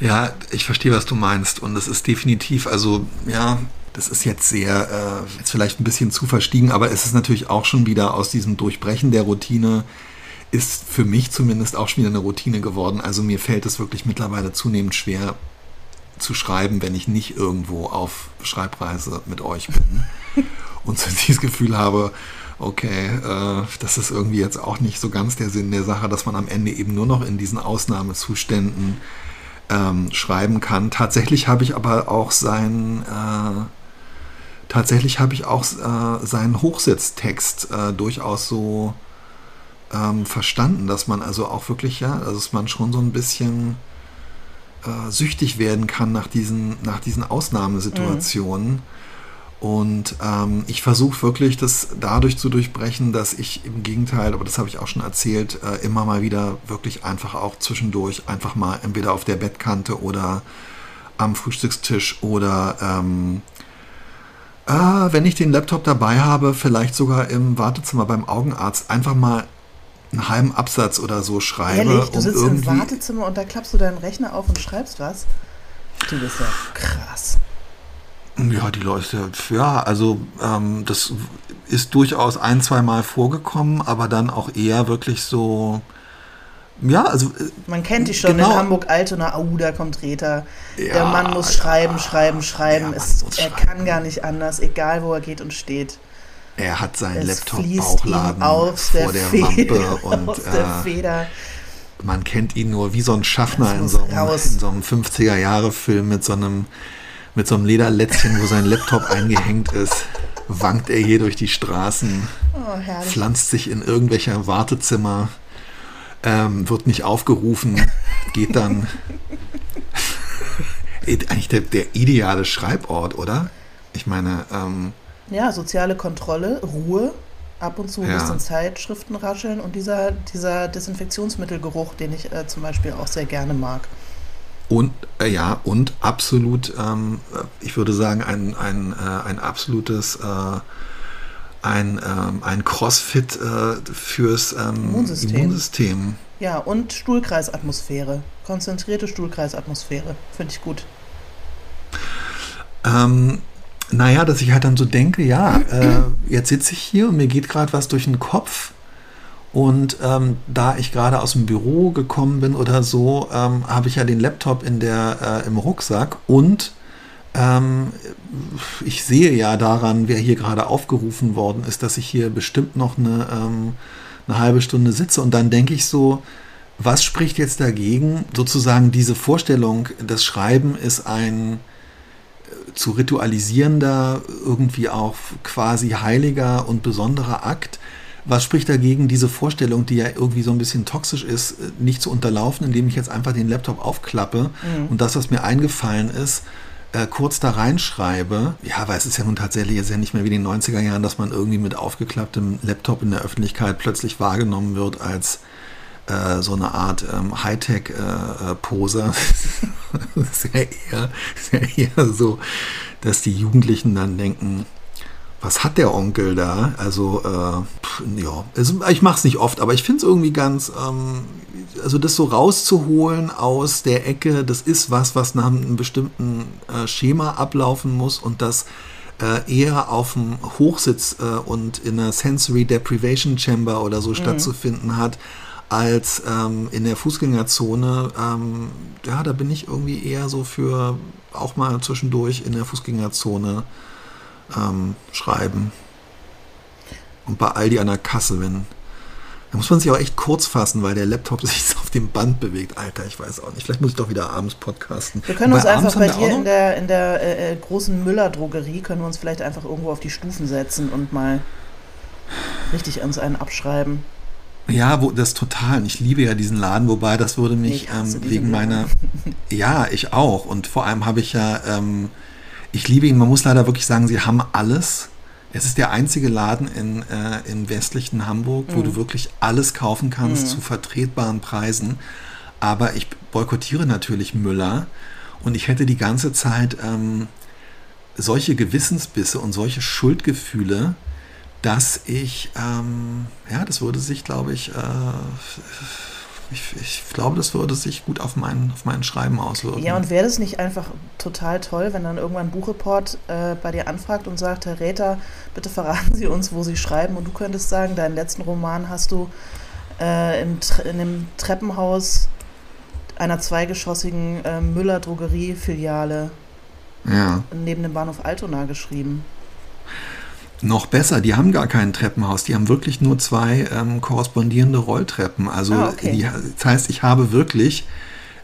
Ja, ich verstehe, was du meinst. Und es ist definitiv, also ja, das ist jetzt sehr, äh, jetzt vielleicht ein bisschen zu verstiegen, aber es ist natürlich auch schon wieder aus diesem Durchbrechen der Routine, ist für mich zumindest auch schon wieder eine Routine geworden. Also mir fällt es wirklich mittlerweile zunehmend schwer zu schreiben, wenn ich nicht irgendwo auf Schreibreise mit euch bin <laughs> und so dieses Gefühl habe, okay, äh, das ist irgendwie jetzt auch nicht so ganz der Sinn der Sache, dass man am Ende eben nur noch in diesen Ausnahmezuständen ähm, schreiben kann. Tatsächlich habe ich aber auch sein, äh, tatsächlich habe ich auch äh, seinen Hochsitztext äh, durchaus so ähm, verstanden, dass man also auch wirklich, ja, also dass man schon so ein bisschen äh, süchtig werden kann nach diesen, nach diesen Ausnahmesituationen. Mhm. Und ähm, ich versuche wirklich, das dadurch zu durchbrechen, dass ich im Gegenteil, aber das habe ich auch schon erzählt, äh, immer mal wieder wirklich einfach auch zwischendurch einfach mal entweder auf der Bettkante oder am Frühstückstisch oder ähm, äh, wenn ich den Laptop dabei habe, vielleicht sogar im Wartezimmer beim Augenarzt einfach mal einen halben Absatz oder so schreibe. Ehrlich, du sitzt im Wartezimmer und da klappst du deinen Rechner auf und schreibst was? Du bist ja krass. Ja, die Leute, ja, also ähm, das ist durchaus ein, zwei Mal vorgekommen, aber dann auch eher wirklich so, ja, also. Äh, Man kennt die schon genau. in Hamburg-Altona, au, da kommt Reta. Ja, Der Mann muss schreiben, ja, schreiben, schreiben. Es, er schreiben. kann gar nicht anders, egal wo er geht und steht. Er hat seinen Laptop-Bauchladen vor der, der Wampe <laughs> und aus der äh, Feder. man kennt ihn nur wie so ein Schaffner in so, einem, in so einem 50er-Jahre-Film mit so einem mit so einem Lederlätzchen, wo sein Laptop <laughs> eingehängt ist, wankt er hier durch die Straßen, oh, pflanzt sich in irgendwelcher Wartezimmer, ähm, wird nicht aufgerufen, geht dann. <laughs> Eigentlich der, der, ideale Schreibort, oder? Ich meine, ähm, ja, soziale Kontrolle, Ruhe, ab und zu ein ja. bisschen Zeitschriften rascheln und dieser, dieser Desinfektionsmittelgeruch, den ich äh, zum Beispiel auch sehr gerne mag. Und äh, ja, und absolut, ähm, ich würde sagen, ein, ein, äh, ein absolutes äh, ein, ähm, ein Crossfit äh, fürs ähm, Immunsystem. Immunsystem. Ja, und Stuhlkreisatmosphäre. Konzentrierte Stuhlkreisatmosphäre. Finde ich gut. Ähm, naja, dass ich halt dann so denke, ja, äh, jetzt sitze ich hier und mir geht gerade was durch den Kopf. Und ähm, da ich gerade aus dem Büro gekommen bin oder so, ähm, habe ich ja den Laptop in der, äh, im Rucksack und ähm, ich sehe ja daran, wer hier gerade aufgerufen worden ist, dass ich hier bestimmt noch eine, ähm, eine halbe Stunde sitze. Und dann denke ich so, was spricht jetzt dagegen? Sozusagen diese Vorstellung, das Schreiben ist ein zu ritualisierender, irgendwie auch quasi heiliger und besonderer Akt. Was spricht dagegen, diese Vorstellung, die ja irgendwie so ein bisschen toxisch ist, nicht zu unterlaufen, indem ich jetzt einfach den Laptop aufklappe mhm. und das, was mir eingefallen ist, äh, kurz da reinschreibe. Ja, weil es ist ja nun tatsächlich jetzt ja nicht mehr wie in den 90er Jahren, dass man irgendwie mit aufgeklapptem Laptop in der Öffentlichkeit plötzlich wahrgenommen wird als äh, so eine Art ähm, Hightech-Poser. Äh, <laughs> ist, ja eher, ist <laughs> ja eher so, dass die Jugendlichen dann denken, was hat der Onkel da? Also, äh, ja, also ich mache es nicht oft, aber ich finde es irgendwie ganz, ähm, also das so rauszuholen aus der Ecke, das ist was, was nach einem bestimmten äh, Schema ablaufen muss und das äh, eher auf dem Hochsitz äh, und in einer Sensory Deprivation Chamber oder so mhm. stattzufinden hat, als ähm, in der Fußgängerzone. Ähm, ja, da bin ich irgendwie eher so für auch mal zwischendurch in der Fußgängerzone ähm, schreiben. Und bei Aldi an der Kasse, wenn. Da muss man sich auch echt kurz fassen, weil der Laptop <laughs> sich auf dem Band bewegt. Alter, ich weiß auch nicht. Vielleicht muss ich doch wieder abends podcasten. Wir können uns einfach bei dir in der, in der äh, äh, großen Müller-Drogerie, können wir uns vielleicht einfach irgendwo auf die Stufen setzen und mal richtig uns einen abschreiben. Ja, wo, das total. Ich liebe ja diesen Laden, wobei das würde mich ähm, wegen meiner. <laughs> ja, ich auch. Und vor allem habe ich ja. Ähm, ich liebe ihn. Man muss leider wirklich sagen, sie haben alles. Es ist der einzige Laden in, äh, im westlichen Hamburg, wo mhm. du wirklich alles kaufen kannst mhm. zu vertretbaren Preisen. Aber ich boykottiere natürlich Müller und ich hätte die ganze Zeit ähm, solche Gewissensbisse und solche Schuldgefühle, dass ich, ähm, ja, das würde sich, glaube ich, äh, ich, ich, glaube, das würde sich gut auf mein, auf mein Schreiben auswirken. Ja, und wäre das nicht einfach total toll, wenn dann irgendwann ein Buchreport äh, bei dir anfragt und sagt, Herr Räther, bitte verraten Sie uns, wo Sie schreiben und du könntest sagen, deinen letzten Roman hast du äh, im, in einem Treppenhaus einer zweigeschossigen äh, Müller-Drogerie-Filiale ja. neben dem Bahnhof Altona geschrieben. Noch besser, die haben gar kein Treppenhaus, die haben wirklich nur zwei ähm, korrespondierende Rolltreppen. Also ah, okay. die, das heißt, ich habe wirklich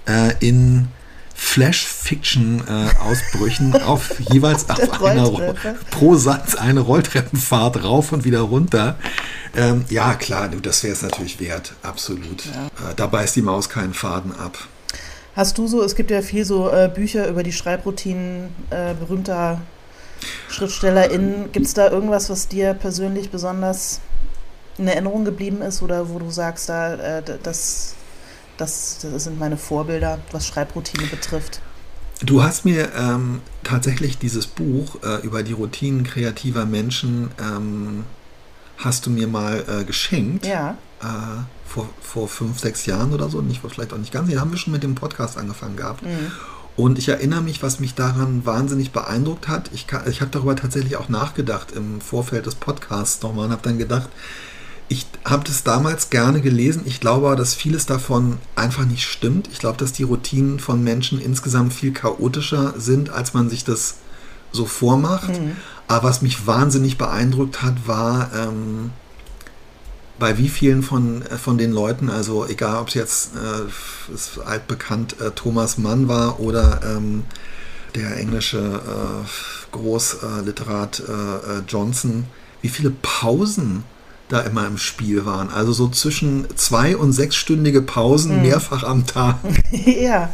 äh, in Flash-Fiction-Ausbrüchen äh, <laughs> auf jeweils auf einer, pro Satz eine Rolltreppenfahrt rauf und wieder runter. Ähm, ja, klar, das wäre es natürlich wert, absolut. Ja. Äh, da beißt die Maus keinen Faden ab. Hast du so, es gibt ja viel so äh, Bücher über die Schreibroutinen äh, berühmter SchriftstellerInnen, gibt es da irgendwas, was dir persönlich besonders in Erinnerung geblieben ist oder wo du sagst, da, äh, das, das, das sind meine Vorbilder, was Schreibroutine betrifft? Du hast mir ähm, tatsächlich dieses Buch äh, über die Routinen kreativer Menschen ähm, hast du mir mal äh, geschenkt. Ja. Äh, vor, vor fünf, sechs Jahren oder so, nicht vielleicht auch nicht ganz. Die haben wir schon mit dem Podcast angefangen gehabt. Mhm. Und ich erinnere mich, was mich daran wahnsinnig beeindruckt hat. Ich, ich habe darüber tatsächlich auch nachgedacht im Vorfeld des Podcasts nochmal und habe dann gedacht, ich habe das damals gerne gelesen. Ich glaube aber, dass vieles davon einfach nicht stimmt. Ich glaube, dass die Routinen von Menschen insgesamt viel chaotischer sind, als man sich das so vormacht. Mhm. Aber was mich wahnsinnig beeindruckt hat, war, ähm, bei wie vielen von, äh, von den Leuten, also egal ob es jetzt äh, ist altbekannt äh, Thomas Mann war oder ähm, der englische äh, Großliterat äh, äh, Johnson, wie viele Pausen da immer im Spiel waren. Also so zwischen zwei- und sechsstündige Pausen mhm. mehrfach am Tag. <laughs> ja.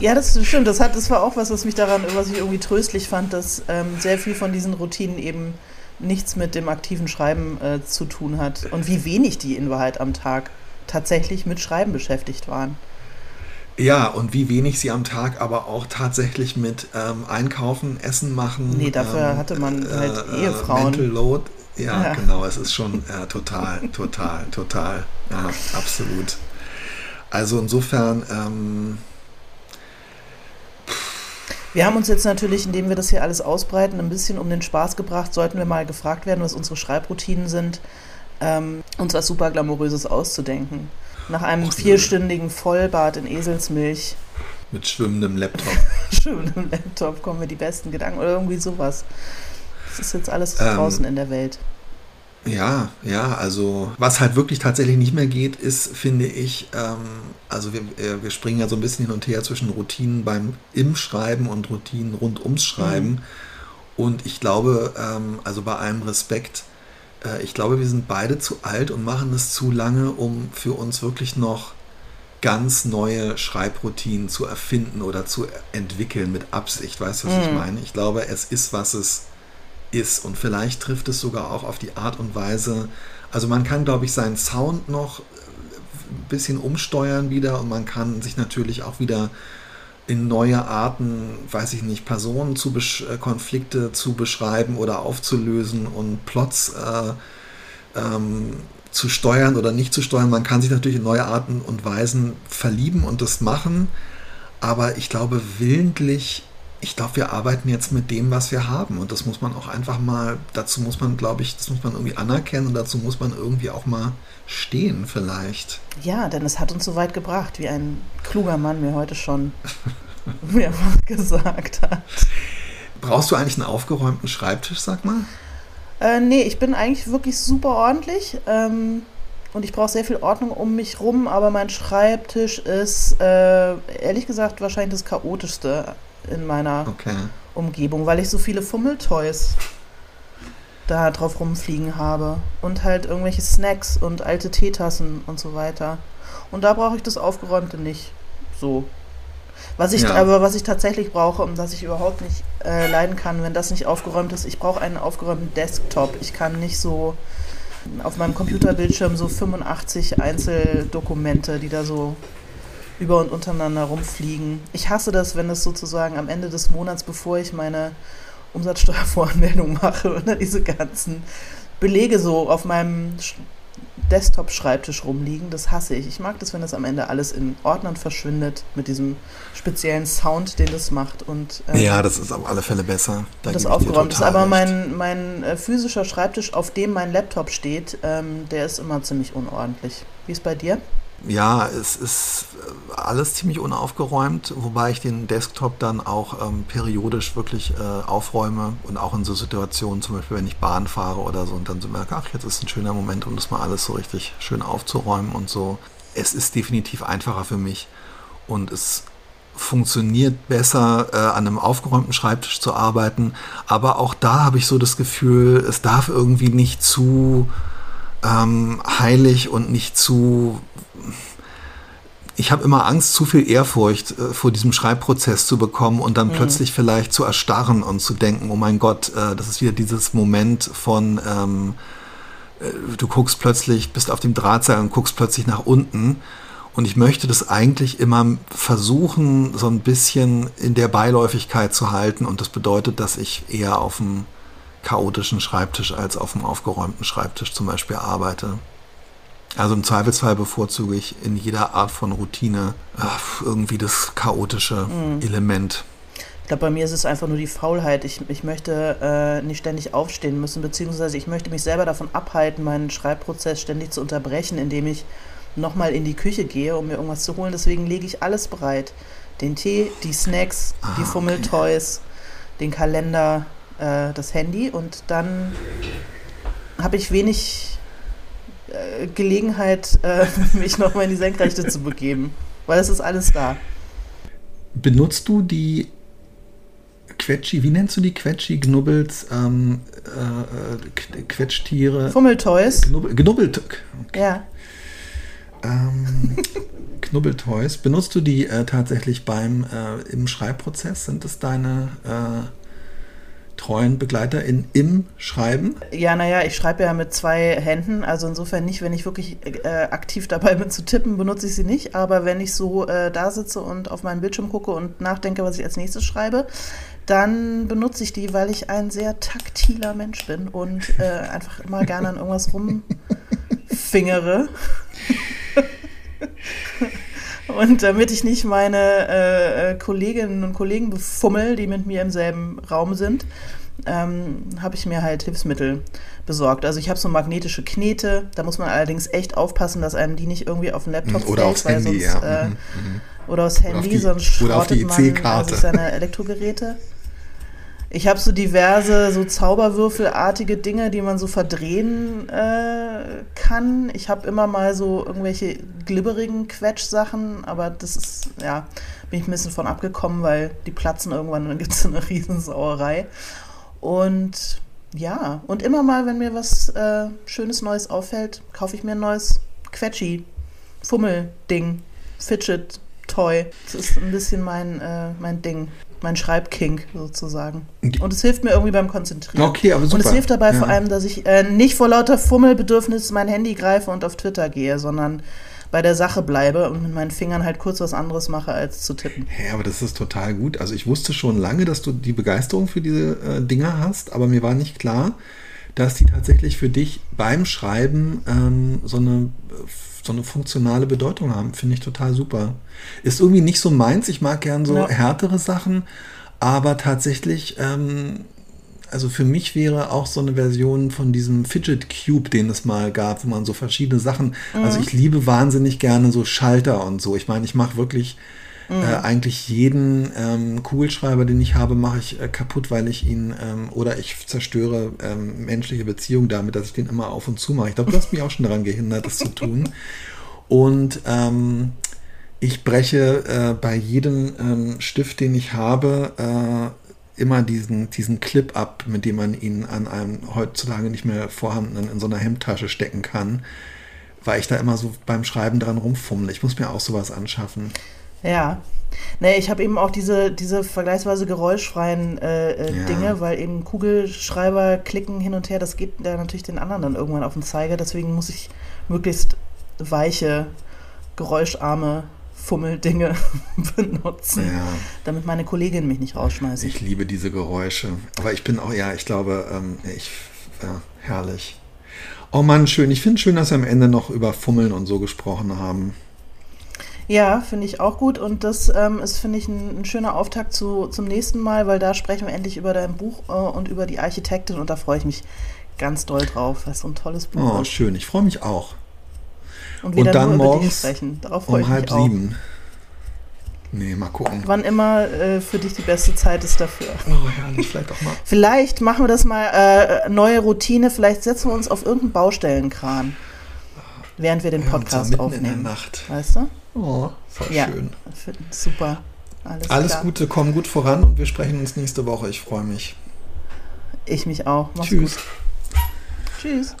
Ja, das stimmt. Das, hat, das war auch was, was mich daran, was ich irgendwie tröstlich fand, dass ähm, sehr viel von diesen Routinen eben nichts mit dem aktiven Schreiben äh, zu tun hat. Und wie wenig die in Wahrheit am Tag tatsächlich mit Schreiben beschäftigt waren. Ja, und wie wenig sie am Tag aber auch tatsächlich mit ähm, Einkaufen, Essen machen. Nee, dafür ähm, hatte man halt äh, Ehefrauen. Mental Load ja, ja, genau. Es ist schon ja, total, <laughs> total, total. Ja, absolut. Also insofern. Ähm, wir haben uns jetzt natürlich, indem wir das hier alles ausbreiten, ein bisschen um den Spaß gebracht. Sollten wir mal gefragt werden, was unsere Schreibroutinen sind, ähm, uns was super Glamouröses auszudenken. Nach einem Och, vierstündigen Vollbad in Eselsmilch. Mit schwimmendem Laptop. <laughs> schwimmendem Laptop kommen wir die besten Gedanken oder irgendwie sowas. Das ist jetzt alles ähm, draußen in der Welt. Ja, ja, also was halt wirklich tatsächlich nicht mehr geht, ist, finde ich, ähm, also wir, äh, wir springen ja so ein bisschen hin und her zwischen Routinen beim im Schreiben und Routinen rund ums Schreiben. Mhm. Und ich glaube, ähm, also bei allem Respekt, äh, ich glaube, wir sind beide zu alt und machen es zu lange, um für uns wirklich noch ganz neue Schreibroutinen zu erfinden oder zu entwickeln mit Absicht. Weißt du, was mhm. ich meine? Ich glaube, es ist, was es ist. Und vielleicht trifft es sogar auch auf die Art und Weise. Also man kann, glaube ich, seinen Sound noch ein bisschen umsteuern wieder und man kann sich natürlich auch wieder in neue Arten, weiß ich nicht, Personen zu äh, Konflikte zu beschreiben oder aufzulösen und Plots äh, ähm, zu steuern oder nicht zu steuern. Man kann sich natürlich in neue Arten und Weisen verlieben und das machen, aber ich glaube, willentlich ich glaube, wir arbeiten jetzt mit dem, was wir haben. Und das muss man auch einfach mal, dazu muss man, glaube ich, das muss man irgendwie anerkennen und dazu muss man irgendwie auch mal stehen, vielleicht. Ja, denn es hat uns so weit gebracht, wie ein kluger Mann mir heute schon <laughs> mehrfach gesagt hat. Brauchst du eigentlich einen aufgeräumten Schreibtisch, sag mal? Äh, nee, ich bin eigentlich wirklich super ordentlich. Ähm, und ich brauche sehr viel Ordnung um mich rum, aber mein Schreibtisch ist äh, ehrlich gesagt wahrscheinlich das chaotischste in meiner okay. Umgebung, weil ich so viele Fummeltoys da drauf rumfliegen habe und halt irgendwelche Snacks und alte Teetassen und so weiter. Und da brauche ich das Aufgeräumte nicht so. Was ich ja. aber was ich tatsächlich brauche und was ich überhaupt nicht äh, leiden kann, wenn das nicht aufgeräumt ist, ich brauche einen aufgeräumten Desktop. Ich kann nicht so auf meinem Computerbildschirm so 85 Einzeldokumente, die da so über und untereinander rumfliegen. Ich hasse das, wenn es sozusagen am Ende des Monats, bevor ich meine Umsatzsteuervoranmeldung <laughs> mache, oder <laughs> diese ganzen Belege so auf meinem Desktop-Schreibtisch rumliegen. Das hasse ich. Ich mag das, wenn das am Ende alles in Ordnern verschwindet, mit diesem speziellen Sound, den das macht. Und, ähm, ja, das ist auf alle Fälle besser. Da das aufgeräumt ist. Aber mein, mein äh, physischer Schreibtisch, auf dem mein Laptop steht, ähm, der ist immer ziemlich unordentlich. Wie ist bei dir? Ja, es ist äh, alles ziemlich unaufgeräumt, wobei ich den Desktop dann auch ähm, periodisch wirklich äh, aufräume und auch in so Situationen, zum Beispiel wenn ich Bahn fahre oder so und dann so merke, ach, jetzt ist ein schöner Moment, um das mal alles so richtig schön aufzuräumen und so. Es ist definitiv einfacher für mich und es funktioniert besser, äh, an einem aufgeräumten Schreibtisch zu arbeiten, aber auch da habe ich so das Gefühl, es darf irgendwie nicht zu ähm, heilig und nicht zu ich habe immer Angst, zu viel Ehrfurcht äh, vor diesem Schreibprozess zu bekommen und dann mhm. plötzlich vielleicht zu erstarren und zu denken, oh mein Gott, äh, das ist wieder dieses Moment von, ähm, äh, du guckst plötzlich, bist auf dem Drahtseil und guckst plötzlich nach unten. Und ich möchte das eigentlich immer versuchen, so ein bisschen in der Beiläufigkeit zu halten. Und das bedeutet, dass ich eher auf dem chaotischen Schreibtisch als auf dem aufgeräumten Schreibtisch zum Beispiel arbeite. Also im Zweifelsfall bevorzuge ich in jeder Art von Routine ach, irgendwie das chaotische mhm. Element. Ich glaube, bei mir ist es einfach nur die Faulheit. Ich, ich möchte äh, nicht ständig aufstehen müssen, beziehungsweise ich möchte mich selber davon abhalten, meinen Schreibprozess ständig zu unterbrechen, indem ich nochmal in die Küche gehe, um mir irgendwas zu holen. Deswegen lege ich alles bereit. Den Tee, die Snacks, ah, die Fummeltoys, okay. den Kalender, äh, das Handy und dann habe ich wenig äh, Gelegenheit, äh, <laughs> mich nochmal in die Senkrechte zu begeben, weil es ist alles da. Benutzt du die Quetschi, wie nennst du die Quetschi, Knubbels, ähm, äh, äh Quetschtiere? Fummeltoys. Knubbel, Knubbelt. Okay. Ja. Ähm, <laughs> Knubbeltoys. Benutzt du die äh, tatsächlich beim äh, im Schreibprozess? Sind es deine äh, treuen BegleiterInnen im Schreiben? Ja, naja, ich schreibe ja mit zwei Händen, also insofern nicht, wenn ich wirklich äh, aktiv dabei bin zu tippen, benutze ich sie nicht, aber wenn ich so äh, da sitze und auf meinen Bildschirm gucke und nachdenke, was ich als nächstes schreibe, dann benutze ich die, weil ich ein sehr taktiler Mensch bin und äh, <laughs> einfach immer gerne an irgendwas rumfingere. <laughs> Und damit ich nicht meine äh, äh, Kolleginnen und Kollegen befummel, die mit mir im selben Raum sind, ähm, habe ich mir halt Hilfsmittel besorgt. Also ich habe so magnetische Knete, da muss man allerdings echt aufpassen, dass einem die nicht irgendwie auf den Laptop oder fällt, aufs Handy, sonst, ja. Äh, mhm. mhm. oder aufs Handy, oder die, sonst schrottet man also seine Elektrogeräte. Ich habe so diverse so Zauberwürfelartige Dinge, die man so verdrehen äh, kann. Ich habe immer mal so irgendwelche glibberigen Quetsch-Sachen, aber das ist, ja, bin ich ein bisschen von abgekommen, weil die platzen irgendwann und dann gibt es eine <laughs> Riesensauerei. Und ja, und immer mal, wenn mir was äh, Schönes Neues auffällt, kaufe ich mir ein neues Quetschi, Fummel-Ding, Fidget-Toy. Das ist ein bisschen mein, äh, mein Ding mein Schreibkink sozusagen. Und es hilft mir irgendwie beim Konzentrieren. Okay, aber super. Und es hilft dabei ja. vor allem, dass ich äh, nicht vor lauter Fummelbedürfnis mein Handy greife und auf Twitter gehe, sondern bei der Sache bleibe und mit meinen Fingern halt kurz was anderes mache, als zu tippen. Ja, aber das ist total gut. Also ich wusste schon lange, dass du die Begeisterung für diese äh, Dinger hast, aber mir war nicht klar, dass die tatsächlich für dich beim Schreiben ähm, so eine so eine funktionale Bedeutung haben. Finde ich total super. Ist irgendwie nicht so meins. Ich mag gern so ja. härtere Sachen, aber tatsächlich, ähm, also für mich wäre auch so eine Version von diesem Fidget Cube, den es mal gab, wo man so verschiedene Sachen, also mhm. also ich liebe wahnsinnig gerne so Schalter und so. Ich meine, ich mache wirklich mhm. Äh, eigentlich jeden ähm, Kugelschreiber, den ich habe, mache ich äh, kaputt, weil ich ihn ähm, oder ich zerstöre ähm, menschliche Beziehungen damit, dass ich den immer auf und zu mache. Ich glaube, du hast mich auch schon daran gehindert, das zu <laughs> tun. Und ähm, ich breche äh, bei jedem ähm, Stift, den ich habe, äh, immer diesen, diesen Clip ab, mit dem man ihn an einem heutzutage nicht mehr vorhandenen in so einer Hemdtasche stecken kann, weil ich da immer so beim Schreiben dran rumfummel. Ich muss mir auch sowas anschaffen. Ja. Nee, ich habe eben auch diese, diese vergleichsweise geräuschfreien äh, äh, ja. Dinge, weil eben Kugelschreiber klicken hin und her, das geht ja natürlich den anderen dann irgendwann auf den Zeiger. Deswegen muss ich möglichst weiche, geräuscharme Fummeldinge <laughs> benutzen, ja. damit meine Kollegin mich nicht rausschmeißt. Ich liebe diese Geräusche. Aber ich bin auch, ja, ich glaube, ähm, ich, ja, herrlich. Oh Mann, schön. Ich finde es schön, dass wir am Ende noch über Fummeln und so gesprochen haben. Ja, finde ich auch gut. Und das ähm, ist, finde ich, ein, ein, schöner Auftakt zu, zum nächsten Mal, weil da sprechen wir endlich über dein Buch äh, und über die Architektin. Und da freue ich mich ganz doll drauf, es so ein tolles Buch oh, ist. Oh, schön. Ich freue mich auch. Und, und dann morgens um halb sieben. Nee, mal gucken. Wann immer äh, für dich die beste Zeit ist dafür. Oh, herrlich, vielleicht auch mal. Vielleicht machen wir das mal äh, neue Routine. Vielleicht setzen wir uns auf irgendeinen Baustellenkran, während wir den Podcast ja, aufnehmen. In der Nacht. Weißt du? Oh, voll ja, schön. Super. Alles, Alles Gute, komm gut voran und wir sprechen uns nächste Woche. Ich freue mich. Ich mich auch. Mach's Tschüss. Gut. Tschüss.